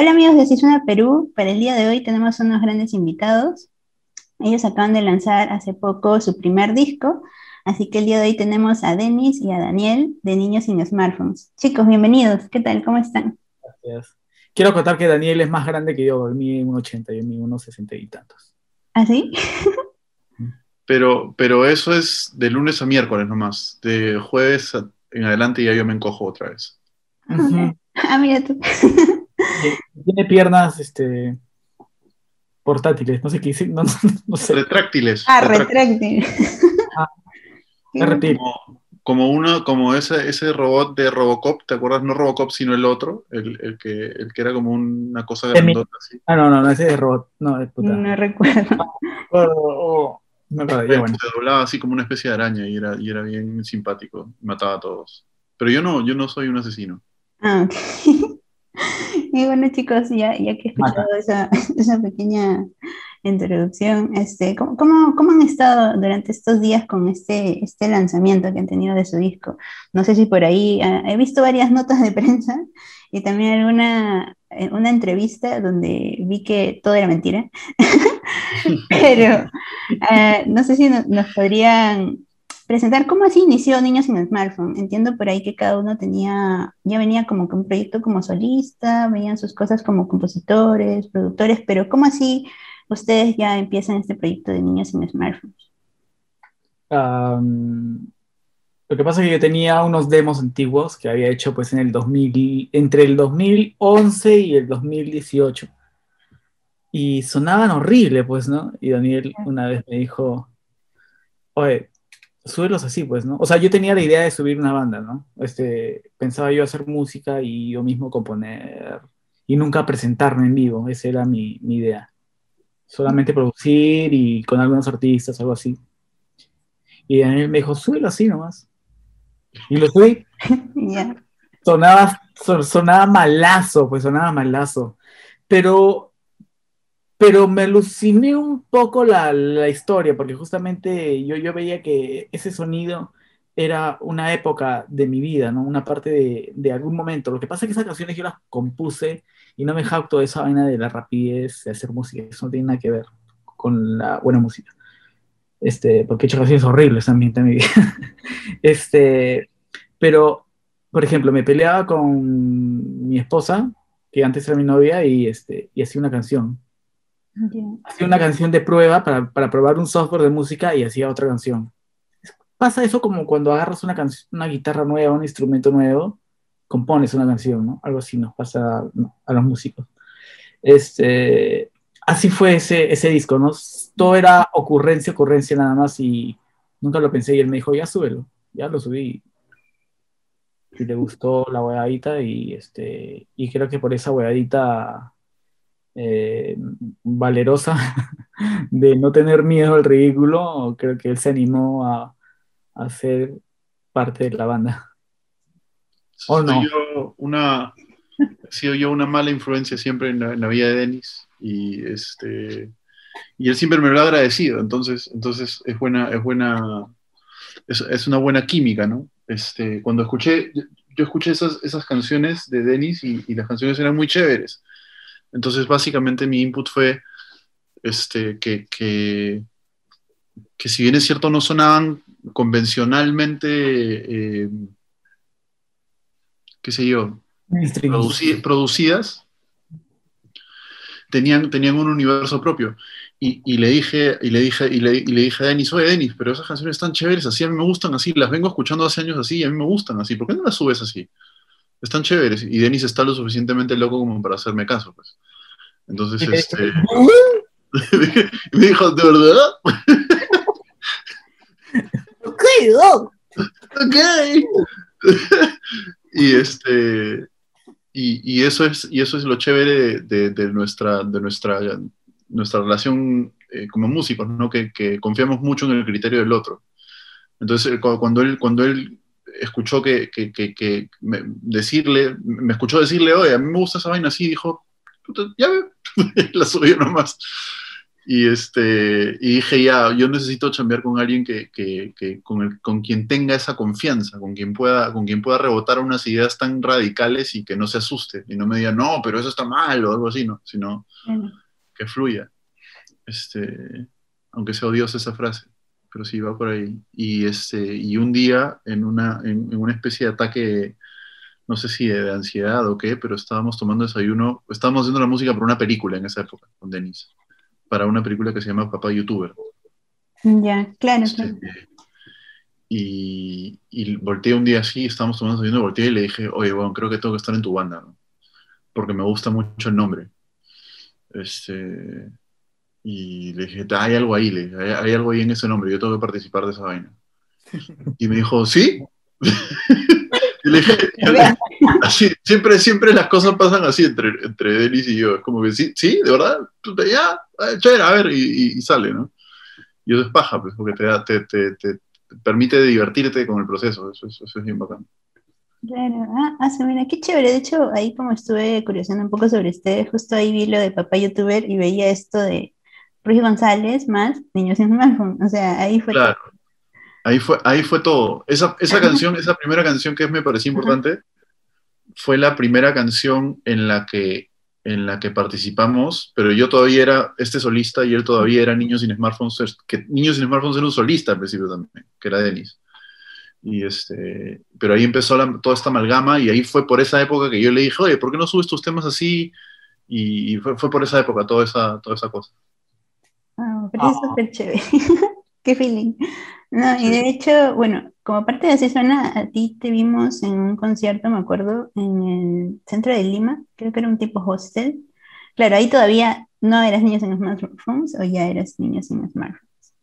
Hola amigos de Cisuna Perú, para el día de hoy tenemos unos grandes invitados. Ellos acaban de lanzar hace poco su primer disco, así que el día de hoy tenemos a Denis y a Daniel de Niños sin Smartphones. Chicos, bienvenidos, ¿qué tal? ¿Cómo están? Gracias. Quiero contar que Daniel es más grande que yo, él mide 1,80 y yo mido 1,60 y tantos. ¿Ah, sí? Pero, pero eso es de lunes a miércoles nomás. De jueves en adelante ya yo me encojo otra vez. Ah, mira tú. Tiene piernas este, portátiles, no sé qué decir, no, no, sé. Retráctiles. Ah, retráctil. Ah. Como, como, uno, como ese, ese robot de Robocop, ¿te acuerdas? No Robocop, sino el otro, el, el que, el que era como una cosa grandota así. Ah, no, no, no, ese es robot, no, es puta. No recuerdo. Oh, oh, ya, bueno. Se doblaba así como una especie de araña y era, y era bien simpático, mataba a todos. Pero yo no, yo no soy un asesino. Ah. Y bueno, chicos, ya, ya que he escuchado esa, esa pequeña introducción, este, ¿cómo, cómo, cómo han estado durante estos días con este, este lanzamiento que han tenido de su disco? No sé si por ahí, ah, he visto varias notas de prensa y también alguna eh, una entrevista donde vi que todo era mentira, pero ah, no sé si no- nos podrían presentar cómo así inició Niños sin Smartphone. Entiendo por ahí que cada uno tenía, ya venía como con un proyecto como solista, veían sus cosas como compositores, productores, pero ¿cómo así ustedes ya empiezan este proyecto de Niños sin Smartphones? Am, lo que pasa es que yo tenía unos demos antiguos que había hecho pues en el 2000, entre el 2011 y el 2018. Y sonaban horrible, pues, ¿no? Y Daniel una vez me dijo, oye, súbelos así, pues, ¿no? O sea, yo tenía la idea de subir una banda, ¿no? Este, pensaba yo hacer música y yo mismo componer y nunca presentarme en vivo, esa era mi, mi idea. Solamente producir y con algunos artistas, algo así. Y Daniel me dijo, súbelo así nomás. Y lo subí. Ya. Sonaba, son- sonaba malazo, pues sonaba malazo. Pero, pero me aluciné un poco la, la historia, porque justamente yo, yo veía que ese sonido era una época de mi vida, ¿no? Una parte de, de algún momento. Lo que pasa es que esas canciones yo las compuse y no me jacto de esa vaina de la rapidez de hacer música. Eso no tiene nada que ver con la buena música. Este, porque he hecho canciones horribles también en mi vida. Este, pero, por ejemplo, me peleaba con mi esposa, que antes era mi novia, y, este, y hacía una canción. Ya. Hacía una canción de prueba para, para probar un software de música y hacía otra canción. Pasa eso como cuando agarras una, una guitarra nueva, un instrumento nuevo, compones una canción, ¿no? Algo así nos pasa ¿no? a los músicos. Este, así fue ese, ese disco, ¿no? Todo era ocurrencia, ocurrencia nada más y nunca lo pensé y él me dijo, ya súbelo, ya lo subí. Y le gustó la huevadita y, este, y creo que por esa huevadita eh, valerosa de no tener miedo al ridículo, creo que él se animó a, a ser parte de la banda. ¿O no? yo una, he sido yo una mala influencia siempre en la, en la vida de Denis y este y él siempre me lo ha agradecido, entonces, entonces es buena, es buena, es, es una buena química, ¿no? Este, cuando escuché, yo, yo escuché esas, esas canciones de Denis y, y las canciones eran muy chéveres. Entonces, básicamente mi input fue este, que, que, que si bien es cierto no sonaban convencionalmente, eh, qué sé yo, produci- producidas, tenían, tenían un universo propio. Y, y le dije, y le dije, y le, y le dije a Denis, oye Denis, pero esas canciones están chéveres así, a mí me gustan así, las vengo escuchando hace años así y a mí me gustan así, ¿por qué no las subes así? Están chéveres. Y Denis está lo suficientemente loco como para hacerme caso, pues. Entonces, este. me dijo, ¿de verdad? ok. y este y, y eso es y eso es lo chévere de, de- de nuestra de nuestra nuestra relación eh, como músicos no que, que confiamos mucho en el criterio del otro entonces eh, cu- cuando él cuando él escuchó que, que, que- que me- decirle me escuchó decirle oye a mí me gusta esa vaina así dijo "Puta, ya ve la subió nomás Y, este, y dije, ya, yo necesito chambear con alguien que, que, que con, el, con, quien tenga esa confianza, con quien, pueda, con quien pueda rebotar unas ideas tan radicales y que no se asuste y no me diga, no, pero eso está mal o algo así, ¿no? Sino que fluya. Este, aunque sea odiosa esa frase, pero sí va por ahí. Y, este, y un día, en una, en, en una especie de ataque, no sé si de, de, ansiedad o qué, pero estábamos tomando desayuno, estábamos haciendo la música para una película en esa época, con Denise para una película que se llama Papá YouTuber. Ya, claro, claro. Y, y, volteé un día así, estábamos tomando desayuno, volteé y le dije, oye, bueno, creo que tengo que estar en tu banda, ¿no? porque me gusta mucho el nombre. Este, y le dije, hay algo ahí, le dije, hay, hay, algo ahí en ese nombre, yo tengo que participar de esa vaina. Y me dijo, ¿sí? y le dije, así, siempre, siempre las cosas pasan así entre, entre Denis y yo, es como que sí, sí, de verdad, ya, chévere, a ver, y, y, sale, ¿no? Y eso es paja, pues, porque te, da, te, te, te, permite divertirte con el proceso, eso, eso, eso es bien bacán. Claro, ah, ah, mira, qué chévere. De hecho, ahí como estuve curioseando un poco sobre ustedes, justo ahí vi lo de papá youtuber y veía esto de Ruiz González más Niños sin Smartphone. O sea, ahí fue claro. todo. Ahí fue, ahí fue todo. Esa, esa canción, esa primera canción que me pareció importante, fue la primera canción en la que en la que participamos, pero yo todavía era este solista y él todavía era Niños sin Smartphones, que Niños sin Smartphones era un solista al principio también, que era Denis. Y este, pero ahí empezó la, toda esta amalgama y ahí fue por esa época que yo le dije, oye, ¿por qué no subes tus temas así? Y, y fue, fue, por esa época, toda esa, toda esa cosa. Oh, pero es súper chévere. Qué feeling. No, y de hecho, bueno, como parte de Así Suena, a ti te vimos en un concierto, me acuerdo, en el centro de Lima, creo que era un tipo hostel. Claro, ahí todavía no eras niños en smartphones o ya eras niños sin smartphones.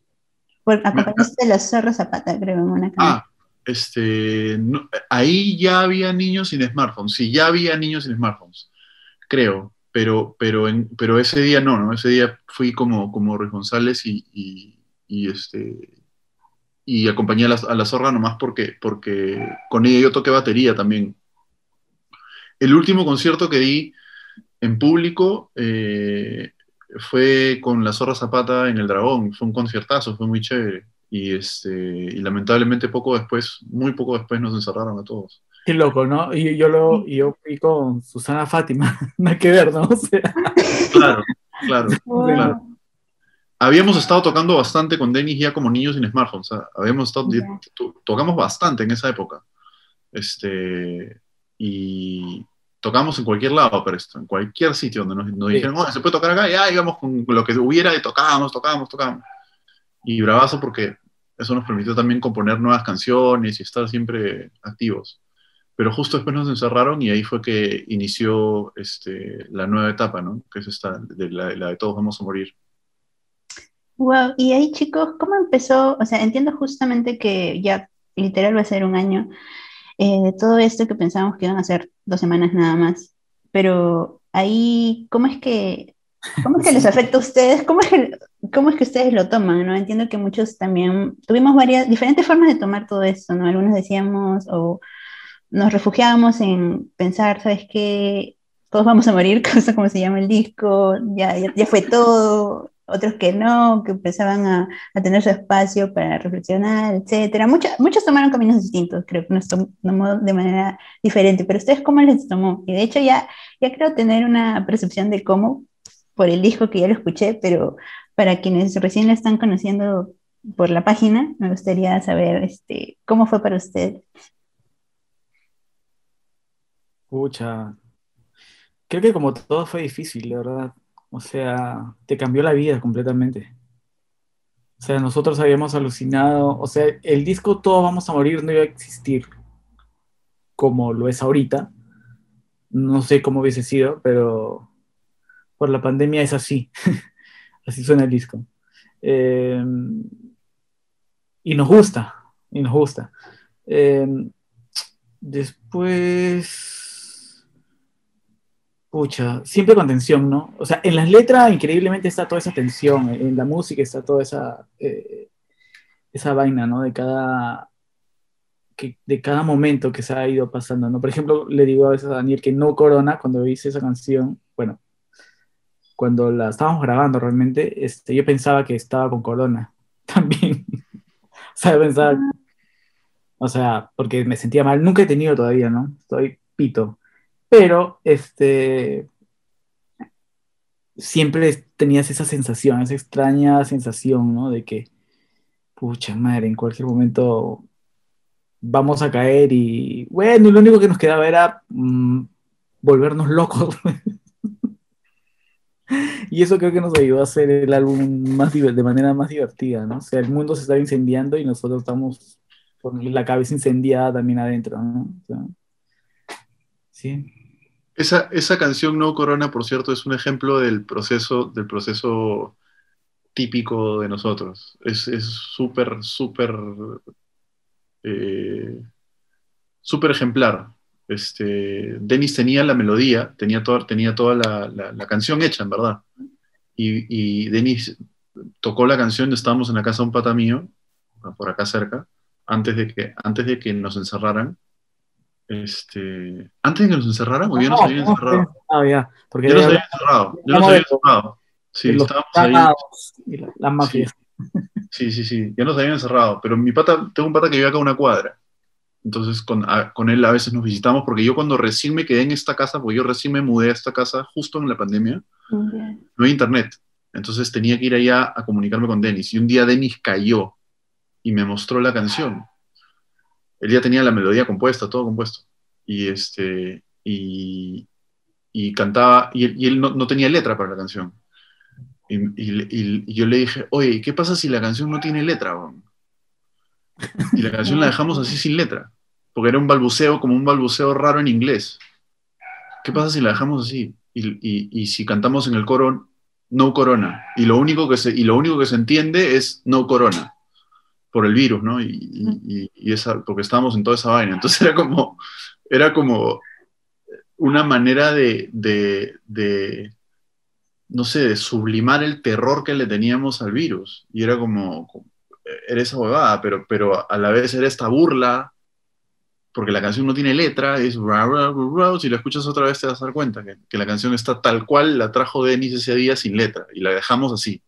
Por, acompañaste de la Zorra Zapata, creo, en una Ah, este, no, ahí ya había niños sin smartphones, sí, ya había niños sin smartphones, creo, pero, pero, en, pero ese día no, ¿no? Ese día fui como, como Ruiz González y, y, este, y acompañé a la, a la, zorra nomás porque, porque con ella yo toqué batería también. El último concierto que di en público eh, fue con la zorra Zapata en el Dragón, fue un conciertazo, fue muy chévere. Y, este, y lamentablemente poco después, muy poco después nos encerraron a todos. Qué loco, ¿no? Y yo, lo, y yo fui con Susana Fátima, nada que ver, ¿no? O sea... Claro, claro, wow. claro habíamos estado tocando bastante con Denis ya como niños sin smartphones. ¿sabes? Habíamos estado, yeah. to, tocamos bastante en esa época. Este, y tocamos en cualquier lado, pero esto, en cualquier sitio donde nos, nos sí. dijeron, oh, se puede tocar acá, ya íbamos con lo que hubiera y tocábamos, tocábamos, tocábamos. Y bravazo porque eso nos permitió también componer nuevas canciones y estar siempre activos. Pero justo después nos encerraron y ahí fue que inició este, la nueva etapa, ¿no? Que es esta, de la, la de todos vamos a morir. Wow, y ahí chicos, ¿cómo empezó? O sea, entiendo justamente que ya literal va a ser un año eh, de todo esto que pensábamos que iban a ser dos semanas nada más, pero ahí, ¿cómo es que, cómo es que les afecta a ustedes? ¿Cómo es que, cómo es que ustedes lo toman? ¿no? Entiendo que muchos también tuvimos varias, diferentes formas de tomar todo esto, ¿no? Algunos decíamos o nos refugiábamos en pensar, ¿sabes qué? Todos vamos a morir, cosa como se llama el disco, ya, ya, fue todo, otros que no, que empezaban a, tener su espacio para reflexionar, etcétera. Muchos, muchos tomaron caminos distintos, creo que nos tomó de manera diferente, pero ustedes cómo les tomó? Y de hecho ya, ya creo tener una percepción de cómo, por el disco que ya lo escuché, pero para quienes recién lo están conociendo por la página, me gustaría saber este, cómo fue para usted. Pucha, creo que como todo fue difícil, la verdad. O sea, te cambió la vida completamente. O sea, nosotros habíamos alucinado, o sea, el disco Todos vamos a morir no iba a existir como lo es ahorita. No sé cómo hubiese sido, pero por la pandemia es así. así suena el disco. Eh, y nos gusta, y nos gusta. Eh, después Pucha, siempre con tensión, ¿no? O sea, en las letras increíblemente está toda esa tensión, en la música está toda esa, eh, esa vaina, ¿no? De cada, que, de cada momento que se ha ido pasando, ¿no? Por ejemplo, le digo a veces a Daniel que no corona cuando hice esa canción, bueno, cuando la estábamos grabando realmente, este, yo pensaba que estaba con corona también. o sea, pensaba, o sea, porque me sentía mal. Nunca he tenido todavía, ¿no? Estoy pito. Pero, este, siempre tenías esa sensación, esa extraña sensación, ¿no? De que, pucha madre, en cualquier momento vamos a caer y, bueno, lo único que nos quedaba era mm, volvernos locos. y eso creo que nos ayudó a hacer el álbum más de manera más divertida, ¿no? O sea, el mundo se estaba incendiando y nosotros estamos con la cabeza incendiada también adentro, ¿no? sí. Esa, esa canción No Corona, por cierto, es un ejemplo del proceso, del proceso típico de nosotros. Es súper, súper, eh, súper ejemplar. Este, Denis tenía la melodía, tenía toda, tenía toda la, canción hecha, en verdad. Y, y, Denis tocó la canción, estábamos en la casa de un pata mío, por acá cerca, antes de que, antes de que nos encerraran. Este, antes de que nos encerraran, o ya nos habían encerrado. Ah, ya, porque ya nos habían encerrado. Ya nos habían encerrado. Sí, estábamos ahí. las mafias. Sí, sí, sí, ya nos habían encerrado. Pero mi pata, tengo un pata que vive acá a una cuadra. Entonces con, con, él a veces nos visitamos porque yo cuando recién me quedé en esta casa, porque yo recién me mudé a esta casa justo en la pandemia, no hay internet. Entonces tenía que ir allá a comunicarme con Denis. Y un día Denis cayó y me mostró la canción. Él ya tenía la melodía compuesta, todo compuesto. Y, este, y, cantaba, y, él no, tenía letra para la canción. Y, yo le dije, oye, ¿qué pasa si la canción no tiene letra? Y la canción la dejamos así sin letra porque era un balbuceo, como un balbuceo raro en inglés. ¿Qué pasa si la dejamos así? Y, si cantamos en el coro, no corona. Y lo, único que se, y lo único que se entiende es no corona, por el virus, ¿no? Y, esa, porque estábamos en toda esa vaina. Entonces era como, era como una manera de, de, no sé, de sublimar el terror que le teníamos al virus. Y era como, era esa huevada, pero, pero a la vez era esta burla porque la canción no tiene letra, es si la escuchas otra vez te vas a dar cuenta que, la canción está tal cual la trajo Denis ese día sin letra y la dejamos así.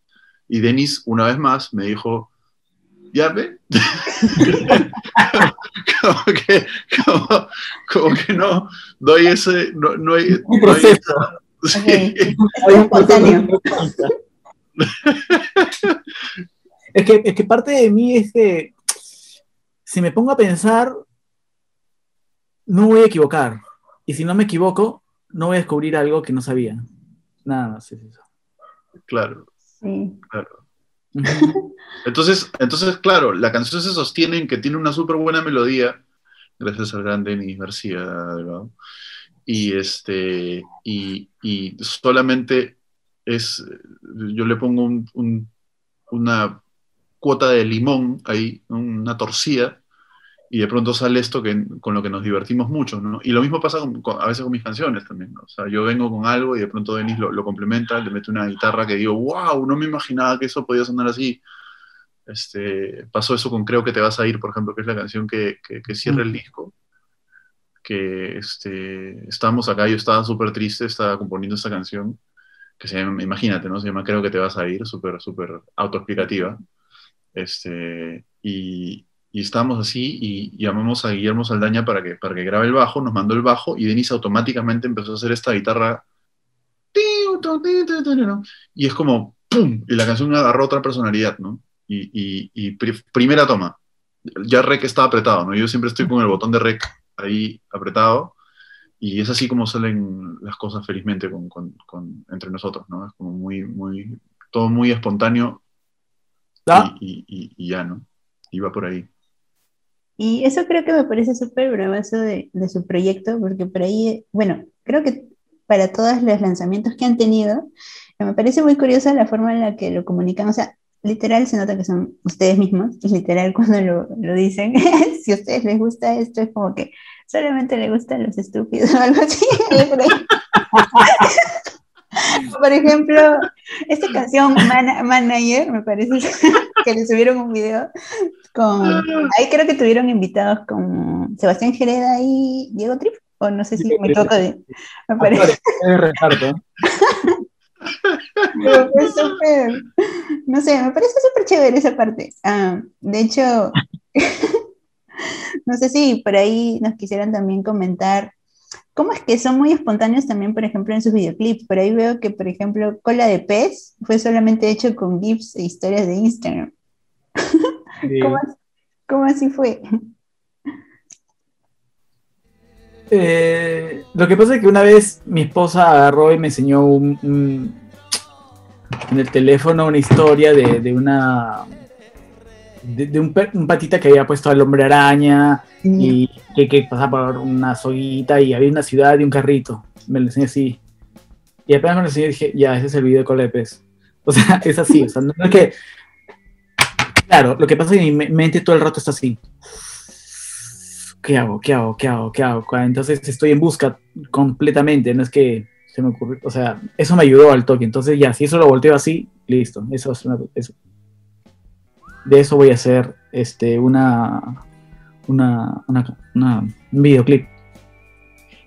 Y Denis, una vez más, me dijo, ya ve, como, que, como, que, no doy ese, no, no hay, Un proceso. es, que, es que parte de mí es que si me pongo a pensar, no voy a equivocar. Y si no me equivoco, no voy a descubrir algo que no sabía. Nada más es eso. Claro. Sí. Claro. entonces, entonces, claro, la canción se sostiene en que tiene una súper buena melodía, gracias al gran Denis García, y este, y, solamente es, yo le pongo una cuota de limón ahí, una torcida, y de pronto sale esto que, con lo que nos divertimos mucho, ¿no? Y lo mismo pasa a veces con mis canciones también, ¿no? O sea, yo vengo con algo y de pronto Denis lo, lo, complementa, le mete una guitarra que digo, wow, no me imaginaba que eso podía sonar así. Este, pasó eso con Creo que te vas a ir, por ejemplo, que es la canción que, que, cierra el disco, que este, estábamos acá, yo estaba súper triste, estaba componiendo esta canción, que se llama, imagínate, ¿no? Se llama Creo que te vas a ir, súper, súper autoexplicativa. Este, y, y estábamos así y llamamos a Guillermo Saldaña para que, para que grabe el bajo, nos mandó el bajo y Denis automáticamente empezó a hacer esta guitarra. Y es como, ¡pum! Y la canción agarró otra personalidad, ¿no? Y, y, primera toma, ya rec está apretado, ¿no? Yo siempre estoy con el botón de rec ahí apretado y es así como salen las cosas felizmente con, con, entre nosotros, ¿no? Es como muy, muy, todo muy espontáneo ¿Ah? y, y, ya, ¿no? Y va por ahí. Y eso creo que me parece súper bravazo de, de, su proyecto, porque por ahí, bueno, creo que para todos los lanzamientos que han tenido, me parece muy curiosa la forma en la que lo comunican. O sea, literal se nota que son ustedes mismos, literal cuando lo, lo dicen, si a ustedes les gusta esto, es como que solamente le gustan los estúpidos o algo así. Por ejemplo, esta canción Manager, me parece que le subieron un video con. Ahí creo que tuvieron invitados como Sebastián Gereda y Diego Trip, o no sé si me toca de. Me parece. Pero fue súper, no sé, me parece súper chévere esa parte. Ah, de hecho, no sé si por ahí nos quisieran también comentar cómo es que son muy espontáneos también, por ejemplo, en sus videoclips. Por ahí veo que, por ejemplo, Cola de Pez fue solamente hecho con GIFs e historias de Instagram. ¿Cómo, ¿Cómo así fue? Eh, lo que pasa es que una vez mi esposa agarró y me enseñó un, en el teléfono una historia de, una de, un, patita que había puesto al hombre araña y que, que, pasaba por una soguita y había una ciudad y un carrito. Me lo enseñé así. Y apenas me lo enseñé dije, ya, ese es el video de Cola de Pez. O sea, es así. O sea, no es que. Claro, lo que pasa es que mi mente todo el rato está así. ¿qué hago? ¿Qué hago? ¿Qué hago? ¿Qué hago? Entonces estoy en busca completamente, no es que se me ocurrió, o sea, eso me ayudó al toque, entonces ya, si eso lo volteo así, listo, eso es una, eso. De eso voy a hacer este, una, una, una, un videoclip.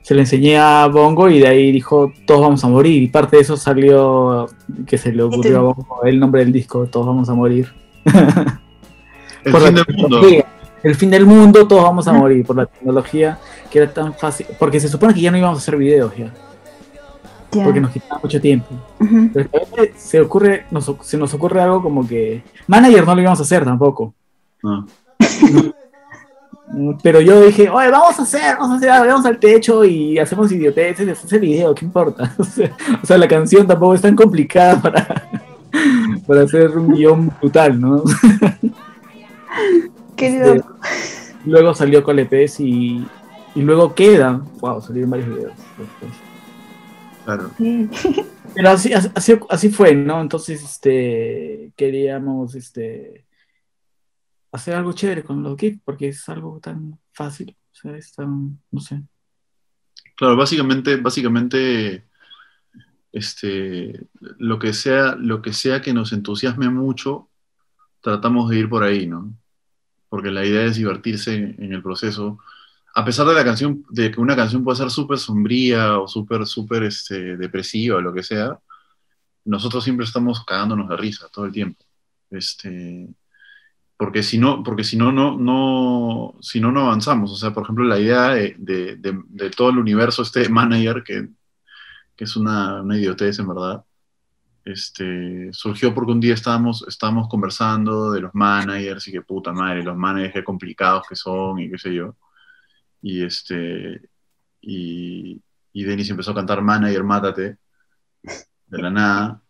Se le enseñé a Bongo y de ahí dijo, todos vamos a morir. Y parte de eso salió que se le ocurrió a Bongo el nombre del disco, todos vamos a morir. El fin del mundo el fin del mundo, todos vamos a morir por la tecnología que era tan fácil. Porque se supone que ya no íbamos a hacer videos ya. Porque nos quitaba mucho tiempo. Pero a veces se, ocurre, nos, se nos ocurre algo como que. Manager no lo íbamos a hacer tampoco. Ah. Pero yo dije, oye, vamos a hacer, vamos a hacer vamos al techo y hacemos idioteces, hace video, ¿qué importa? O sea, la canción tampoco es tan complicada para, para hacer un guion brutal, ¿no? Este, luego salió Colepes y, y luego queda. Wow, salieron varios videos Claro. Pero así, así, así, fue, ¿no? Entonces, este, queríamos, este, hacer algo chévere con los GIFs porque es algo tan fácil, o sea, es tan, no sé. Claro, básicamente, básicamente, este, lo que sea, lo que sea que nos entusiasme mucho, tratamos de ir por ahí, ¿no? porque la idea es divertirse en, el proceso. A pesar de la canción, de que una canción puede ser súper sombría o súper, súper este, depresiva o lo que sea, nosotros siempre estamos cagándonos de risa todo el tiempo. Este, porque si no, porque si no, no, no, si no, no avanzamos. O sea, por ejemplo, la idea de, de, de, todo el universo este manager, que, que es una, una idiotez en verdad, este, surgió porque un día estábamos, estábamos conversando de los managers y que puta madre, los managers qué complicados que son y qué sé yo. Y este y, y Denis empezó a cantar Manager, mátate, de la nada.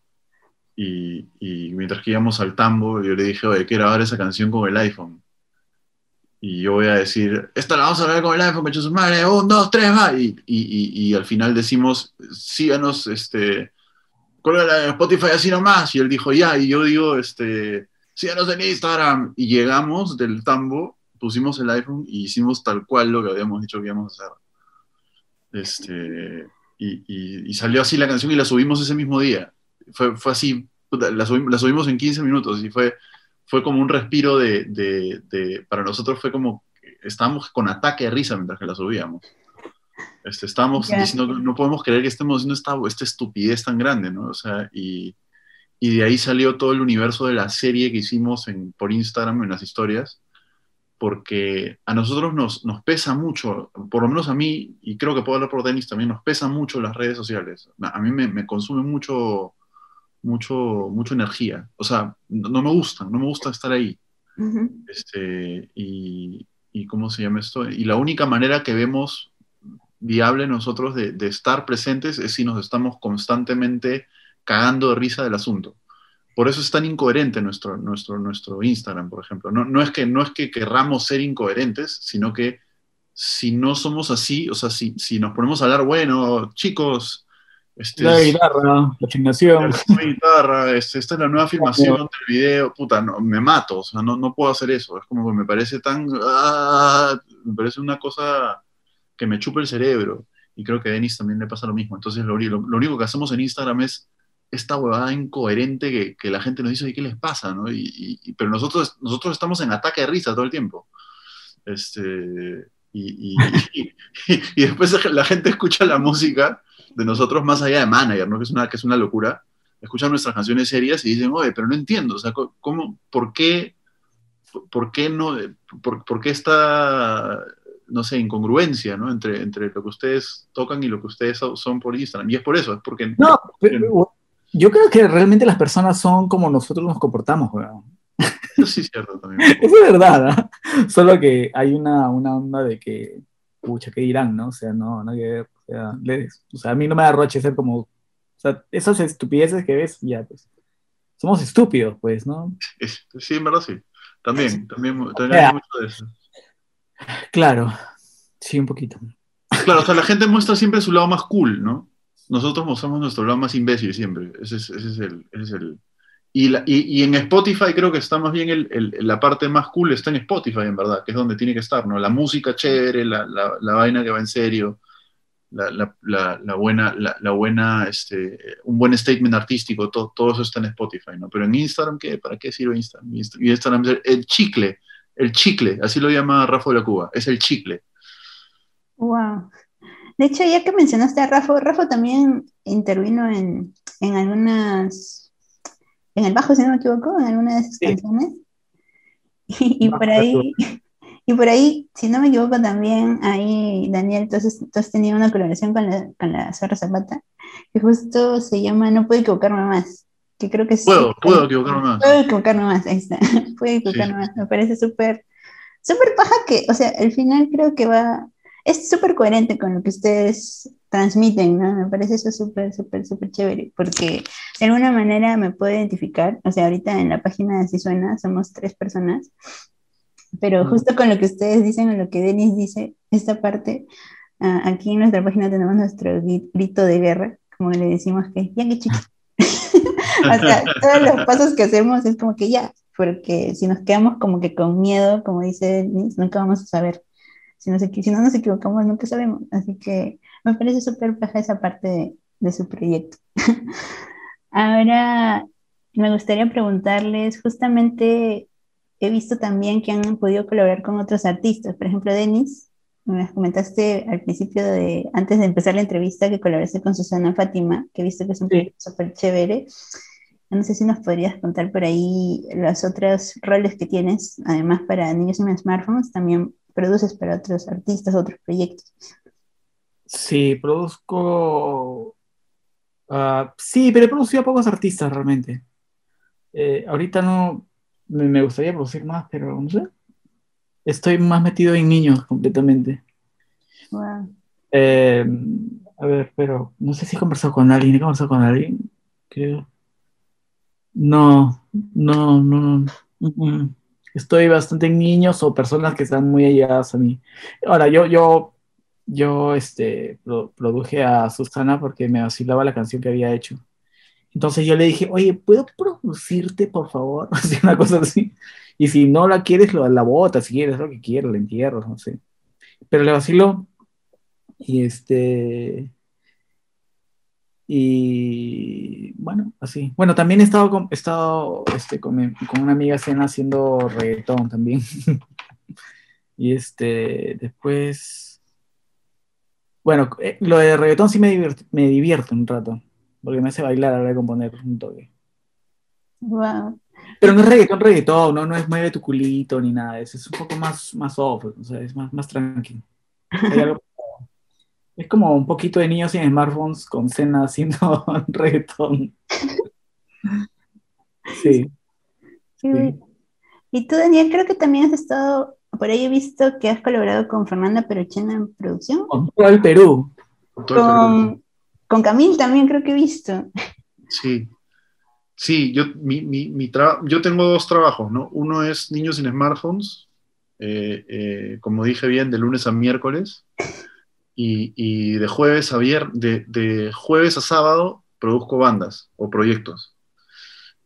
Y, y, mientras que íbamos al tambo, yo le dije, oye, quiero grabar esa canción con el iPhone. Y yo voy a decir, esta la vamos a grabar con el iPhone, su madre, un, dos, tres, va. Y, y, y, al final decimos, síganos, este, la Spotify así nomás. Y él dijo, ya, y yo digo, este, síganos en Instagram. Y llegamos del tambo, pusimos el iPhone y hicimos tal cual lo que habíamos dicho que íbamos a hacer. Este, y, y, salió así la canción y la subimos ese mismo día. Fue, fue así, la, subimos, la subimos en 15 minutos y fue, fue como un respiro de, de, de, para nosotros fue como, estábamos con ataque de risa mientras que la subíamos. Este, estamos diciendo no podemos creer que estemos haciendo esta, esta estupidez tan grande, ¿no? O sea, y, y, de ahí salió todo el universo de la serie que hicimos en, por Instagram en las historias, porque a nosotros nos, nos pesa mucho, por lo menos a mí, y creo que puedo hablar por Denis también, nos pesa mucho las redes sociales. A mí me, me consume mucho, mucho, mucha energía. O sea, no, me gusta, no me gusta estar ahí. este, y, y, ¿cómo se llama esto? Y la única manera que vemos viable nosotros de, estar presentes es si nos estamos constantemente cagando de risa del asunto. Por eso es tan incoherente nuestro, nuestro, nuestro Instagram, por ejemplo. No, no, es que, no es que querramos ser incoherentes, sino que si no somos así, o sea, si, si nos ponemos a hablar, bueno, chicos, este, la guitarra, la filmación. La guitarra, este, esta es la nueva filmación del video, puta, no, me mato, o sea, no, no puedo hacer eso. Es como que me parece tan. Ah, me parece una cosa que me chupe el cerebro. Y creo que a Denis también le pasa lo mismo. Entonces, lo, lo, único que hacemos en Instagram es esta huevada incoherente que, que la gente nos dice, ¿y qué les pasa? ¿no? Y, pero nosotros, nosotros estamos en ataque de risa todo el tiempo. Este, y, y, después la gente escucha la música de nosotros más allá de Manager, ¿no? que, es una, que es una locura. escuchan nuestras canciones serias y dicen, oye, pero no entiendo, o sea, ¿cómo, por qué, por qué no, por, por qué esta, no sé, incongruencia, ¿no? Entre, entre lo que ustedes tocan y lo que ustedes son por Instagram. Y es por eso, es porque... No, pero, yo creo que realmente las personas son como nosotros nos comportamos, weón. Eso sí es cierto también. Eso es verdad, ¿no? Solo que hay una, una onda de que, pucha, ¿qué dirán, no? O sea, no, no hay que ver. O sea, o sea, a mí no me da roche ser como, o sea, esas estupideces que ves, ya, pues, somos estúpidos, pues, ¿no? Sí, en verdad sí. También, también, también hay mucho de eso. Claro, sí, un poquito. Claro, o sea, la gente muestra siempre su lado más cool, ¿no? Nosotros mostramos nuestro lado más imbécil siempre. Ese es, el... Y, la, y, y, en Spotify creo que está más bien el, el, la parte más cool está en Spotify, en verdad, que es donde tiene que estar, ¿no? La música chévere, la, la, la vaina que va en serio, la, buena, la, buena este, un buen statement artístico, todo, todo eso está en Spotify, ¿no? Pero en Instagram, ¿qué? ¿Para qué sirve Instagram? Instagram es el chicle, el chicle, así lo llama Rafa de la Cuba, es el chicle. Wow. De hecho, ya que mencionaste a Rafa, Rafa también intervino en, en algunas, en el bajo, si no me equivoco, en algunas de sus canciones. Y, por ahí, y por ahí, si no me equivoco, también ahí, Daniel, entonces, entonces tenía una colaboración con la, con la Zorra Zapata, que justo se llama No puedo equivocarme más. Que creo que sí. Puedo, puedo equivocarme más. Puedo equivocarme más, ahí está. puedo equivocarme más. Me parece súper, súper paja que, o sea, al final creo que va, es súper coherente con lo que ustedes transmiten, ¿no? Me parece eso súper, súper, súper chévere, porque de alguna manera me puedo identificar, o sea, ahorita en la página de Si Suena somos tres personas, pero justo con lo que ustedes dicen o lo que Denis dice, esta parte, uh, aquí en nuestra página tenemos nuestro grito de guerra, como le decimos que, ya que chico. o sea, todos los pasos que hacemos es como que ya, porque si nos quedamos como que con miedo, como dice Denis, nunca vamos a saber si, no, si no nos equivocamos, nunca sabemos. Así que me parece súper baja esa parte de, su proyecto. Ahora, me gustaría preguntarles, justamente he visto también que han podido colaborar con otros artistas. Por ejemplo, Denis, me comentaste al principio de, antes de empezar la entrevista, que colaboraste con Susana Fátima, que he visto que es un proyecto súper chévere. No sé si nos podrías contar por ahí los otros roles que tienes, además para niños en smartphones, también produces para otros artistas, otros proyectos. Sí, produzco. Uh, sí, pero he producido a pocos artistas realmente. Eh, ahorita no me gustaría producir más, pero no sé. Estoy más metido en niños completamente. Wow. Eh, a ver, pero no sé si he conversado con alguien. ¿He conversado con alguien? Creo. No, no, no. no estoy bastante en niños o personas que están muy allegadas a mí. Ahora, yo, yo, yo este, produje a Susana porque me vacilaba la canción que había hecho. Entonces yo le dije, oye, ¿puedo producirte, por favor? Así, una cosa así. Y si no la quieres, lo, la bota, si quieres, lo que quieras, la entierro, no sé. Pero le vaciló. Y este. Y bueno, así. Bueno, también he estado con, he estado, este, con, con una amiga cena haciendo reggaetón también. y este, después. Bueno, eh, lo de reggaetón sí me divierte, me divierte un rato, porque me hace bailar a la hora de componer un toque. Wow. Pero no es reggaetón, reggaetón, no, no es mueve tu culito ni nada, es, es un poco más, más off, o sea, es más, más tranquilo. Hay algo es como un poquito de niños sin smartphones con cena haciendo reggaetón. Sí. Y tú, Daniel, creo que también has estado, por ahí he visto que has colaborado con Fernanda Perochena en producción. Con todo el Perú. Con, con Camil también creo que he visto. Sí. Sí, yo, mi, mi, mi yo tengo dos trabajos, ¿no? Uno es Niños sin Smartphones, eh, eh, como dije bien, de lunes a miércoles y, de, jueves a de, jueves a sábado produzco bandas o proyectos.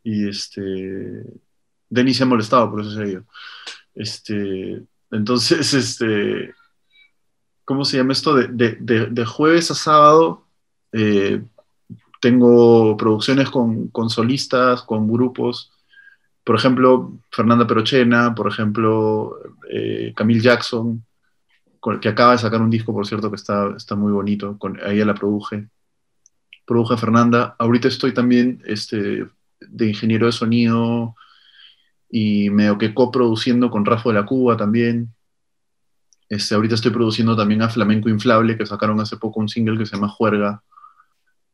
Y este, Denis se ha molestado, por eso se ha Este, entonces, este, ¿cómo se llama esto? De, jueves a sábado eh, tengo producciones con, solistas, con grupos. Por ejemplo, Fernanda Perochena, por ejemplo, eh, Camille Jackson, que acaba de sacar un disco, por cierto, que está, está muy bonito, con, ella la produje. produje a Fernanda. Ahorita estoy también este, de ingeniero de sonido y medio que coproduciendo con Rafa de la Cuba también. Este, ahorita estoy produciendo también a Flamenco Inflable, que sacaron hace poco un single que se llama Juerga.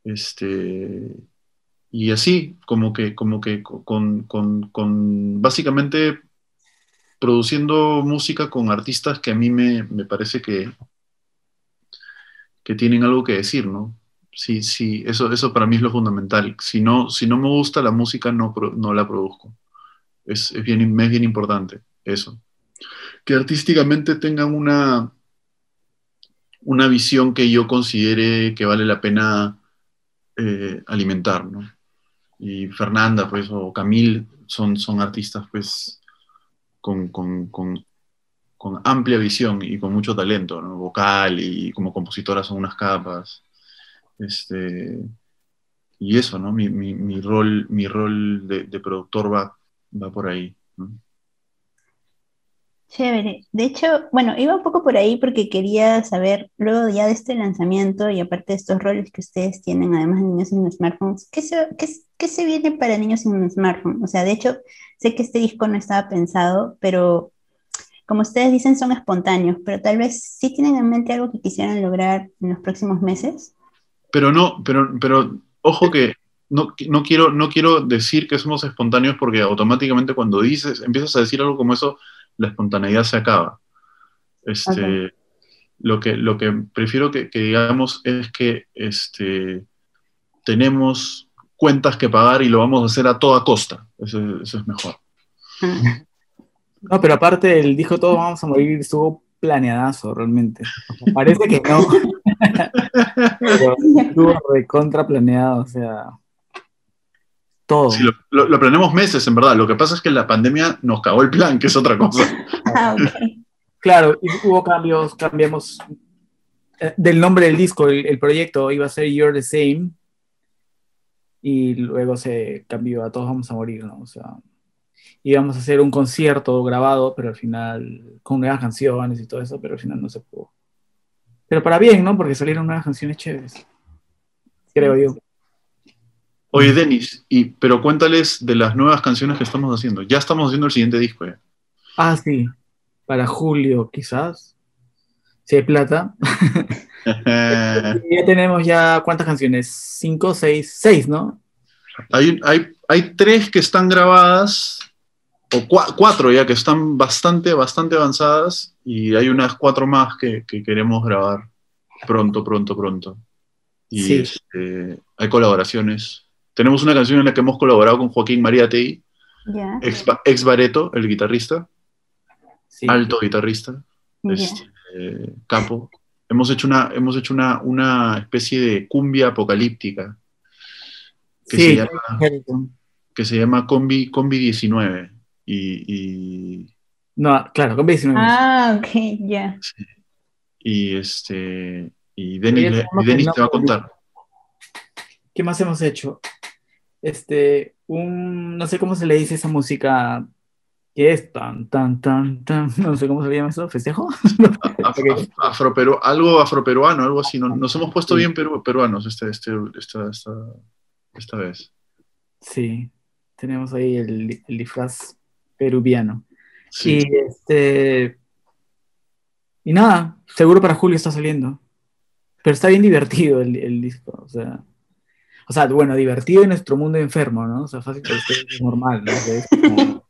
Este, y así, como que, como que con, con, con, básicamente produciendo música con artistas que a mí me, me parece que, que tienen algo que decir, ¿no? Sí, sí, eso, eso para mí es lo fundamental. Si no, si no me gusta la música, no, no la produzco. Es, bien, bien importante eso. Que artísticamente tengan una, una visión que yo considere que vale la pena eh, alimentar, ¿no? Y Fernanda, pues, o Camil son, son artistas, pues, con, con, con, con amplia visión y con mucho talento, ¿no? Vocal y como compositoras son unas capas. Este, y eso, ¿no? Mi, mi, mi rol, mi rol de, productor va, va por ahí. Chévere. De hecho, bueno, iba un poco por ahí porque quería saber, luego ya de este lanzamiento y aparte de estos roles que ustedes tienen, además de niños en smartphones, ¿qué se, qué, qué se viene para niños un smartphone? O sea, de hecho, sé que este disco no estaba pensado, pero como ustedes dicen, son espontáneos, pero tal vez sí tienen en mente algo que quisieran lograr en los próximos meses. Pero no, pero, pero ojo que no, no, quiero, no quiero decir que somos espontáneos porque automáticamente cuando dices, empiezas a decir algo como eso, la espontaneidad se acaba. Este, okay. lo, que, lo que prefiero que, que, digamos es que este, tenemos cuentas que pagar y lo vamos a hacer a toda costa. Eso, eso es mejor. No, pero aparte el dijo todo vamos a morir estuvo planeadazo realmente. Parece que no. pero estuvo recontra planeado, o sea. Todo. Sí, lo, lo, lo, planeamos meses, en verdad. Lo que pasa es que la pandemia nos cagó el plan, que es otra cosa. Ah, okay. Claro, y hubo cambios, cambiamos eh, del nombre del disco, el, el, proyecto iba a ser You're the Same, y luego se cambió a Todos Vamos a Morir, ¿no? O sea, íbamos a hacer un concierto grabado, pero al final, con nuevas canciones y todo eso, pero al final no se pudo. Pero para bien, ¿no? Porque salieron nuevas canciones chéveres, creo yo. Oye, Denis, y, pero cuéntales de las nuevas canciones que estamos haciendo. Ya estamos haciendo el siguiente disco. ¿eh? Ah, sí. Para julio, quizás. Si hay plata. ya tenemos ya, ¿cuántas canciones? Cinco, seis, seis, ¿no? Hay, hay, hay tres que están grabadas, o cu cuatro ya que están bastante, bastante avanzadas, y hay unas cuatro más que, que queremos grabar pronto, pronto, pronto. Y sí. este, hay colaboraciones tenemos una canción en la que hemos colaborado con Joaquín María Tei, yeah. ex, ex, Bareto, el guitarrista, sí. alto guitarrista, yeah. este, eh, capo. Hemos hecho, una, hemos hecho una, una especie de cumbia apocalíptica que, sí, se, llama, que se llama Combi, Combi 19. Y, y, No, claro, Combi 19. Ah, ok, ya. Yeah. Sí. Y, este, y Denis, y Denis te va a contar. ¿Qué más hemos hecho? Este, un, no sé cómo se le dice esa música que es tan, tan, tan, tan, no sé cómo se llama eso, festejo. Afro, afro, algo afroperuano, algo así. Nos hemos puesto bien peru, peruanos este, este, esta, esta, esta vez. Sí, tenemos ahí el, el disfraz peruviano. Sí. Y este. Y nada, seguro para Julio está saliendo. Pero está bien divertido el, el disco, o sea. O sea, bueno, divertido en nuestro mundo enfermo, ¿no? O sea, fácil que usted es normal, ¿no? Es como...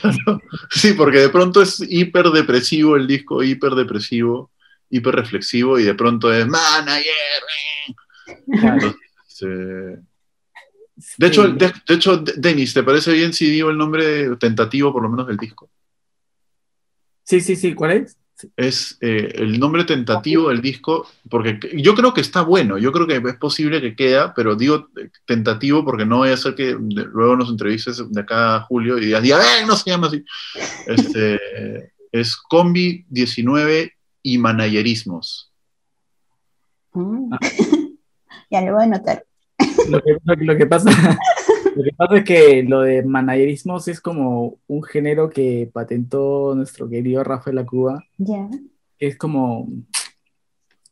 claro. Sí, porque de pronto es hiper depresivo el disco, hiper depresivo, hiper reflexivo, y de pronto es manager. Entonces, eh... de, hecho, de, de, hecho, Denis, ¿te parece bien si digo el nombre tentativo, por lo menos, del disco? Sí, sí, sí, ¿cuál es? Es eh, el nombre tentativo del disco, porque yo creo que está bueno, yo creo que es posible que queda, pero digo tentativo porque no voy a hacer que luego nos entrevistes de acá a Julio y digas, ¡eh, no se llama así! Este, es Combi 19 y Managerismos. Mm. ya lo voy a anotar. Lo que, lo, lo que pasa lo que pasa es que lo de managerismos es como un género que patentó nuestro querido Rafael Acuba. Yeah. Es como.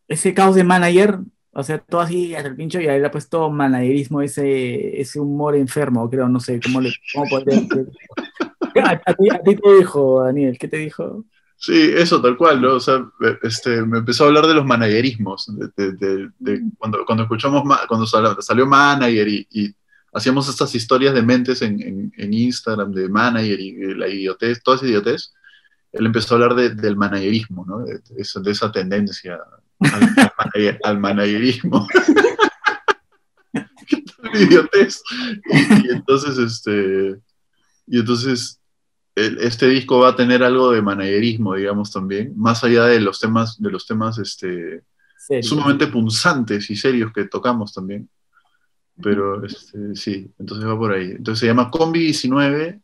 ese caos de manager, o sea, todo así hasta el pincho, y ahí le ha puesto managerismo, ese, ese humor enfermo, creo, no sé, ¿cómo le cómo podría decir? ¿A, a ti, a ti te dijo, Daniel? ¿Qué te dijo? Sí, eso tal cual, ¿no? O sea, me- este, me empezó a hablar de los managerismos, de, de- de- de cuando, cuando escuchamos, cuando sal- salió manager y, y hacíamos estas historias de mentes en, en- en Instagram de manager y, la idiotez, toda esa idiotez, él empezó a hablar de- del managerismo, ¿no? De, de esa, de esa tendencia al, al al managerismo. Qué tal idiotez. Y, y entonces, este, y entonces el- este disco va a tener algo de managerismo, digamos, también, más allá de los temas, de los temas este, Serio. sumamente punzantes y serios que tocamos también. Pero este, sí, entonces va por ahí. Entonces se llama Combi 19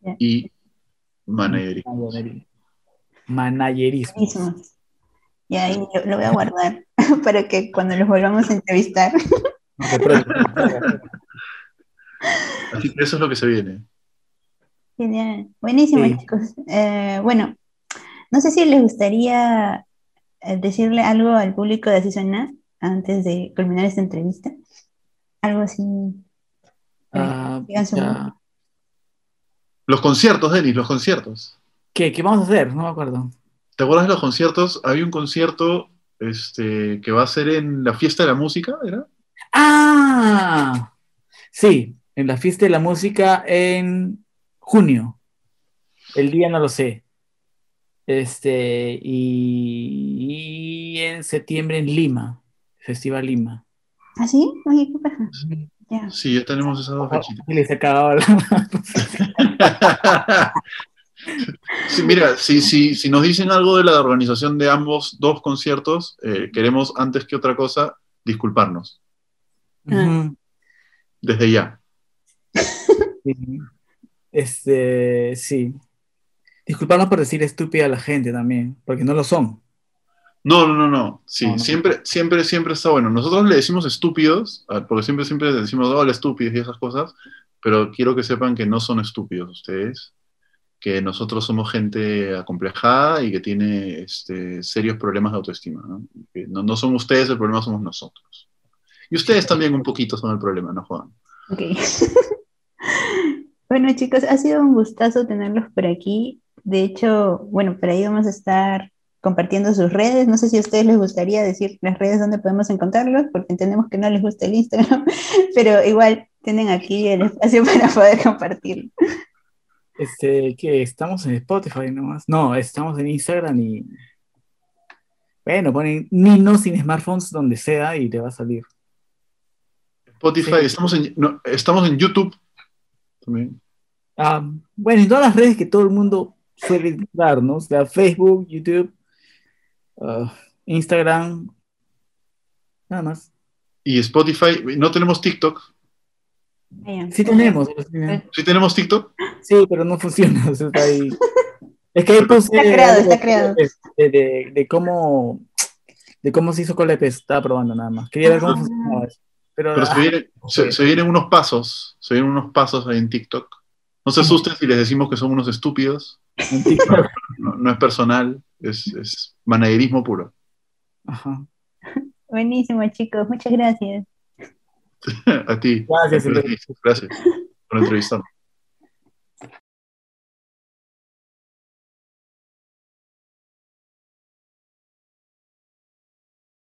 Ya. y Managerismo. Managerismo. Y ahí lo, lo voy a guardar para que cuando los volvamos a entrevistar. Así que eso es lo que se viene. Genial. Buenísimo, Sí. chicos. Eh, bueno, no sé si les gustaría eh, decirle algo al público de Así Suena antes de culminar esta entrevista. Algo así. Ah, ya. Los conciertos, Denis, los conciertos. ¿Qué, ¿Qué vamos a hacer? No me acuerdo. ¿Te acuerdas de los conciertos? Había un concierto este, que va a ser en la fiesta de la música, ¿era? ¡Ah! Sí, en la fiesta de la música en junio. El día no lo sé. Este, y, y en septiembre en Lima, Festival Lima. ¿Ah, sí? Oye, ¿qué pasa? Ya. Sí, ya tenemos esas dos fechitas. Y les acababa la- Sí, mira, si, si, si nos dicen algo de la organización de ambos dos conciertos, eh, queremos antes que otra cosa disculparnos, Ujú. desde ya. Este, sí. Disculparnos por decir estúpida a la gente también, porque no lo son. No, no, no, no. Sí, No, no. siempre, siempre, siempre está bueno. Nosotros le decimos estúpidos, porque siempre, siempre le decimos, hola, estúpidos y esas cosas, pero quiero que sepan que no son estúpidos ustedes, que nosotros somos gente acomplejada y que tiene este, serios problemas de autoestima. ¿no? Que no, no son ustedes, el problema somos nosotros. Y ustedes también un poquito son el problema, no jodan. Ok. Bueno, chicos, ha sido un gustazo tenerlos por aquí. De hecho, bueno, por ahí vamos a estar compartiendo sus redes. No sé si a ustedes les gustaría decir las redes donde podemos encontrarlos, porque entendemos que no les gusta el Instagram, pero igual tienen aquí el espacio para poder compartirlo. Este, que estamos en Spotify nomás. No, estamos en Instagram y. Bueno, ponen Nino sin smartphones donde sea y te va a salir. Spotify, Sí. estamos, en, no, estamos en YouTube también. Ah, bueno, en todas las redes que todo el mundo suele usar, ¿no? O sea, Facebook, YouTube, ah, Instagram, nada más. Y Spotify, no tenemos TikTok. Sí tenemos, ¿Sí tenemos TikTok? sí, pero no funciona. o sea, está ahí. Es que ahí puse Está creado, está creado. De, de- de cómo de cómo se hizo Colepe, estaba probando nada más. Quería ver cómo Ah. funcionaba eso. Pero, Pero se, ah, se- se vienen unos pasos, se vienen unos pasos ahí en TikTok. No se asusten si les decimos que son unos estúpidos. en TikTok. No, no es personal, es, es manaderismo puro. Ajá. Buenísimo, chicos. Muchas gracias. A ti. Gracias, Gracias, gracias por entrevistarme.